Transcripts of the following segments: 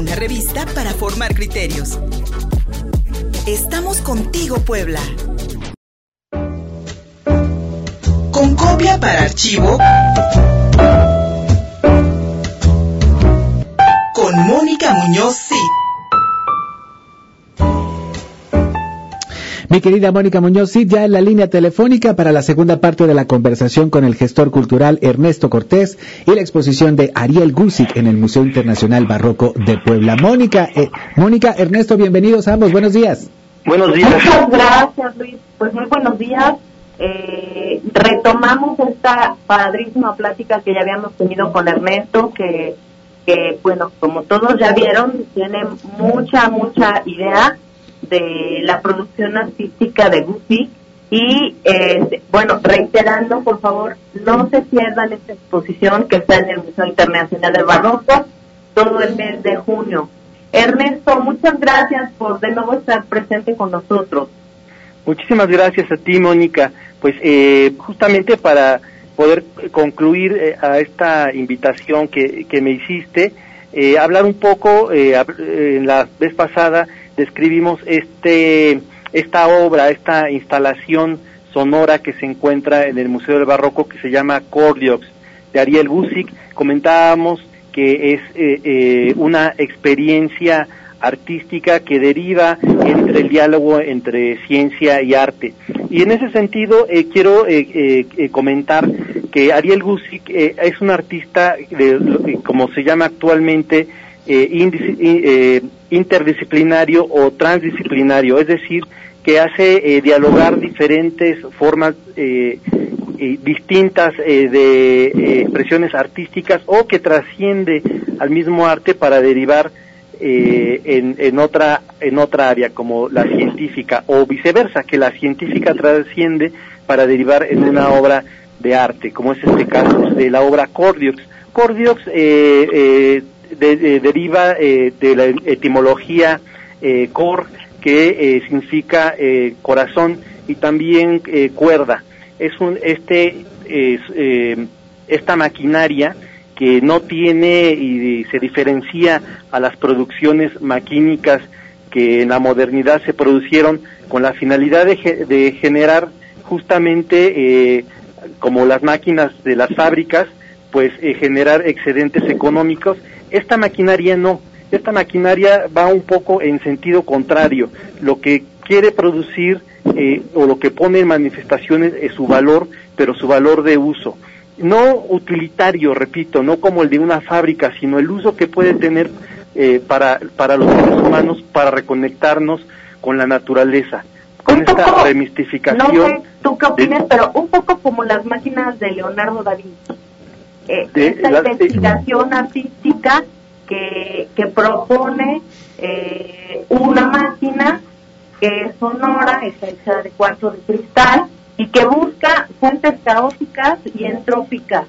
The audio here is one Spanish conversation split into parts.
una revista para formar criterios. Estamos contigo, Puebla. Con copia para archivo. Con Mónica Muñoz sí. Mi querida Mónica Muñoz, sí, ya en la línea telefónica para la segunda parte de la conversación con el gestor cultural Ernesto Cortés y la exposición de Ariel Gusic en el Museo Internacional Barroco de Puebla. Mónica, eh, Mónica, Ernesto, bienvenidos a ambos. Buenos días. Buenos días. Muchas gracias, Luis. Pues muy buenos días. Eh, retomamos esta padrísima plática que ya habíamos tenido con Ernesto, que, que, bueno, como todos ya vieron, tiene mucha, mucha idea de la producción artística de Gucci y eh, bueno, reiterando, por favor, no se pierdan esta exposición que está en el Museo Internacional del Barroco todo el mes de junio. Ernesto, muchas gracias por de nuevo estar presente con nosotros. Muchísimas gracias a ti, Mónica. Pues eh, justamente para poder concluir eh, a esta invitación que, que me hiciste, eh, hablar un poco, eh, en la vez pasada describimos este, esta obra, esta instalación sonora que se encuentra en el Museo del Barroco que se llama Cordiox de Ariel Gusic. Comentábamos que es eh, eh, una experiencia artística que deriva entre el diálogo entre ciencia y arte. Y en ese sentido eh, quiero eh, eh, comentar que Ariel Gusic es un artista, de, como se llama actualmente, interdisciplinario o transdisciplinario, es decir, que hace dialogar diferentes formas distintas de expresiones artísticas o que trasciende al mismo arte para derivar eh, en, en, otra en otra área como la científica o viceversa que la científica trasciende para derivar en una obra de arte como es este caso de la obra Cordiox Cordiox eh, eh, de, de, deriva eh, de la etimología eh, cor que eh, significa corazón y también cuerda. Es un este es, esta maquinaria que no tiene y se diferencia a las producciones maquínicas que en la modernidad se producieron con la finalidad de, de generar justamente eh, como las máquinas de las fábricas pues eh, generar excedentes económicos esta maquinaria no esta maquinaria va un poco en sentido contrario lo que quiere producir eh, o lo que pone en manifestaciones es su valor pero su valor de uso no utilitario, repito, no como el de una fábrica, sino el uso que puede tener eh, para, para los seres humanos para reconectarnos con la naturaleza, con un esta poco, remistificación. No sé tú qué opinas, de, pero un poco como las máquinas de Leonardo da Vinci. Eh, esta la, investigación artística que, que propone eh, una máquina que es sonora, está hecha de cuarzo de cristal, y que busca fuentes caóticas y entrópicas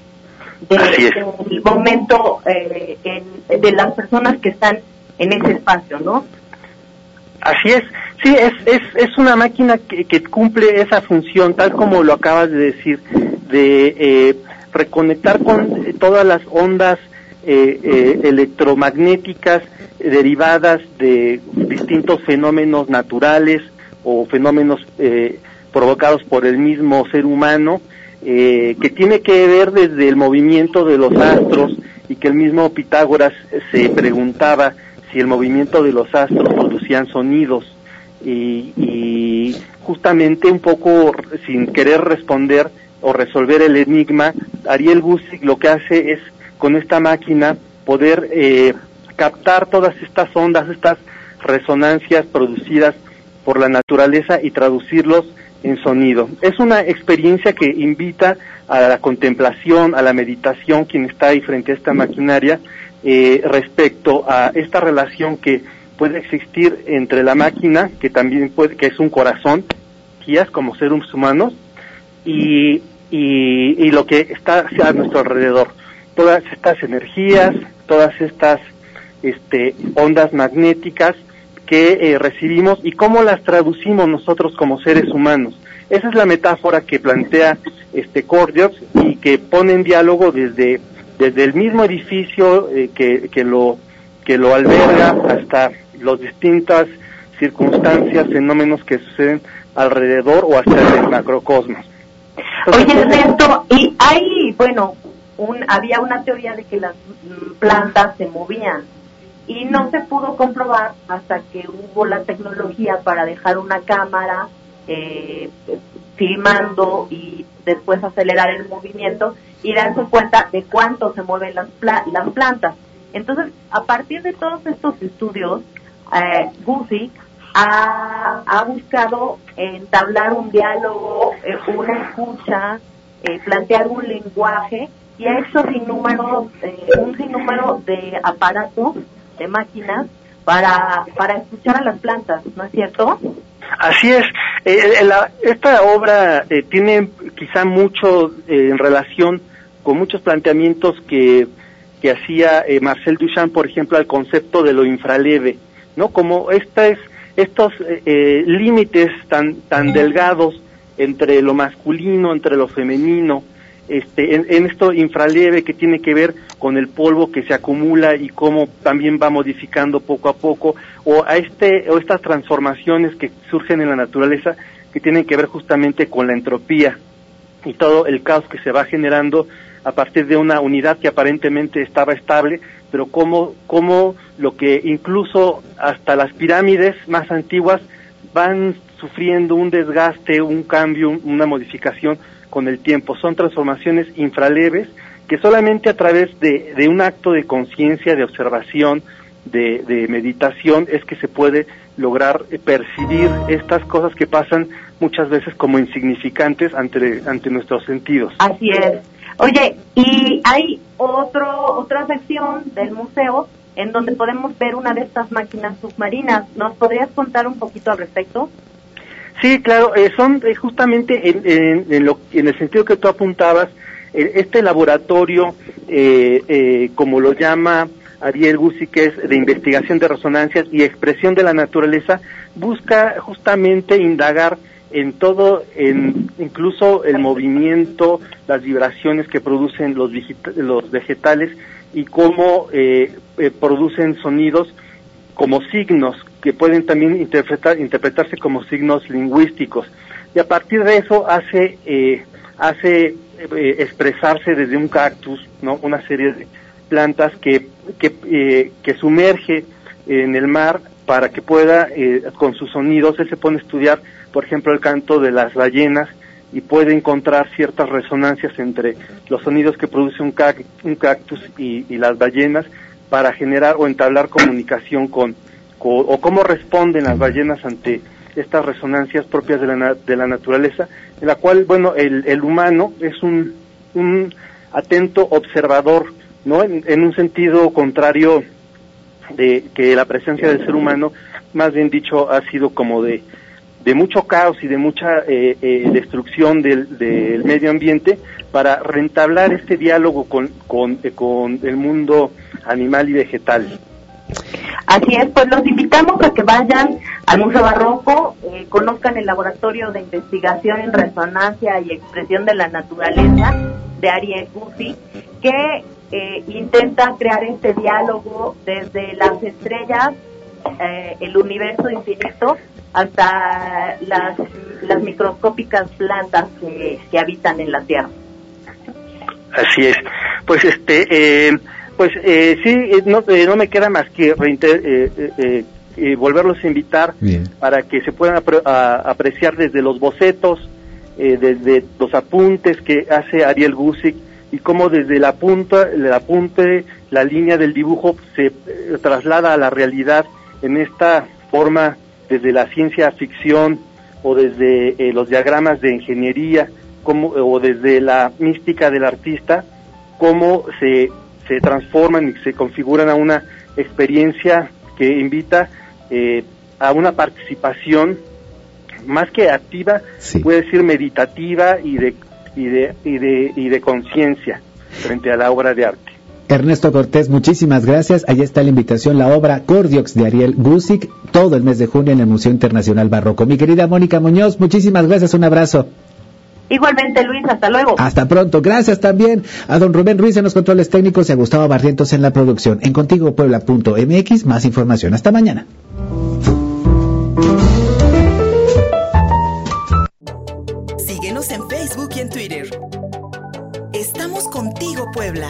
del de momento eh, en, de las personas que están en ese espacio, ¿no? Así es, sí, es, es, es una máquina que, que cumple esa función, tal como lo acabas de decir, de eh, reconectar con todas las ondas eh, eh, electromagnéticas derivadas de distintos fenómenos naturales o fenómenos eh, provocados por el mismo ser humano, eh, que tiene que ver desde el movimiento de los astros y que el mismo Pitágoras se preguntaba si el movimiento de los astros producían sonidos. Y, y justamente un poco sin querer responder o resolver el enigma, Ariel Gusic lo que hace es con esta máquina poder eh, captar todas estas ondas, estas resonancias producidas por la naturaleza y traducirlos en sonido. Es una experiencia que invita a la contemplación, a la meditación, quien está ahí frente a esta maquinaria, eh, respecto a esta relación que puede existir entre la máquina, que también puede, que es un corazón, como seres humanos, y, y, lo que está a nuestro alrededor. Todas estas energías, todas estas este, ondas magnéticas, que eh, recibimos y cómo las traducimos nosotros como seres humanos. Esa es la metáfora que plantea este Cordiox y que pone en diálogo desde, desde el mismo edificio eh, que, que, lo, que lo alberga, hasta las distintas circunstancias, fenómenos que suceden alrededor o hasta el macrocosmos. Oye, Ernesto, y hay, bueno, un, había una teoría de que las mm, plantas se movían y no se pudo comprobar hasta que hubo la tecnología para dejar una cámara eh, filmando y después acelerar el movimiento y darse cuenta de cuánto se mueven las, las plantas. Entonces, a partir de todos estos estudios, eh, ha, ha, buscado entablar un diálogo, eh, una escucha, eh, plantear un lenguaje y ha hecho eh, un sinnúmero de aparatos, de máquinas, para, para escuchar a las plantas, ¿no es cierto? Así es. esta obra tiene quizá mucho en relación con muchos planteamientos que, que hacía Marcel Duchamp, por ejemplo, al concepto de lo infraleve, ¿no? Como esta es estos eh, eh, límites tan, tan delgados entre lo masculino, entre lo femenino, este, en, esto infraleve que tiene que ver con el polvo que se acumula y cómo también va modificando poco a poco, o a este, o estas transformaciones que surgen en la naturaleza que tienen que ver justamente con la entropía y todo el caos que se va generando a partir de una unidad que aparentemente estaba estable, pero como, como lo que incluso hasta las pirámides más antiguas van sufriendo un desgaste, un cambio, una modificación con el tiempo. Son transformaciones infraleves que solamente a través de, un acto de conciencia, de observación, de, de, meditación es que se puede lograr percibir estas cosas que pasan muchas veces como insignificantes ante, ante nuestros sentidos. Así es. Oye, y hay otro, otra sección del museo en donde podemos ver una de estas máquinas submarinas. ¿Nos podrías contar un poquito al respecto? Sí, claro, eh, son eh, justamente en, en, lo, en el sentido que tú apuntabas, eh, este laboratorio, como lo llama Ariel Guzzi, que es de investigación de resonancias y expresión de la naturaleza, busca justamente indagar en todo, en incluso el movimiento, las vibraciones que producen los, vegetales y cómo eh, eh, producen sonidos como signos que pueden también interpretar, interpretarse como signos lingüísticos. Y a partir de eso hace, eh, hace expresarse desde un cactus, ¿no? Una serie de plantas que, que, que sumerge en el mar para que pueda, con sus sonidos, él se pone a estudiar por ejemplo, el canto de las ballenas y puede encontrar ciertas resonancias entre los sonidos que produce un, cactus y, las ballenas para generar o entablar comunicación con, o cómo responden las ballenas ante estas resonancias propias de la, de la naturaleza, en la cual, bueno, el, el humano es un, un atento observador, ¿no? En, un sentido contrario de que la presencia del ser humano, más bien dicho, ha sido como de de mucho caos y de mucha eh, eh, destrucción del, del, medio ambiente para rentablar este diálogo con, con, eh, el mundo animal y vegetal. Así es, pues los invitamos a que vayan al Museo Barroco, conozcan el laboratorio de investigación en resonancia y expresión de la naturaleza de Ariel Guzzi, que intenta crear este diálogo desde las estrellas, el universo infinito, hasta las, las microscópicas plantas que, que habitan en la Tierra. Así es. Pues este, eh, pues eh, sí, eh, no, eh, no me queda más que volverlos a invitar para que se puedan apreciar desde los bocetos, desde los apuntes que hace Ariel Gusick y cómo desde la punta, el apunte, la línea del dibujo se traslada a la realidad en esta forma desde la ciencia ficción o desde eh, los diagramas de ingeniería como, o desde la mística del artista, cómo se, se transforman y se configuran a una experiencia que invita eh, a una participación más que activa, puede decir meditativa y de, y de, y de, y de conciencia frente a la obra de arte. Ernesto Cortés, muchísimas gracias. Allí está la invitación, la obra Cordiox de Ariel Gusic, todo el mes de junio en el Museo Internacional Barroco. Mi querida Mónica Muñoz, muchísimas gracias, un abrazo. Igualmente, Luis, hasta luego. Hasta pronto. Gracias también a don Rubén Ruiz en los controles técnicos y a Gustavo Barrientos en la producción. En contigopuebla.mx, más información. Hasta mañana. Síguenos en Facebook y en Twitter. Estamos contigo, Puebla.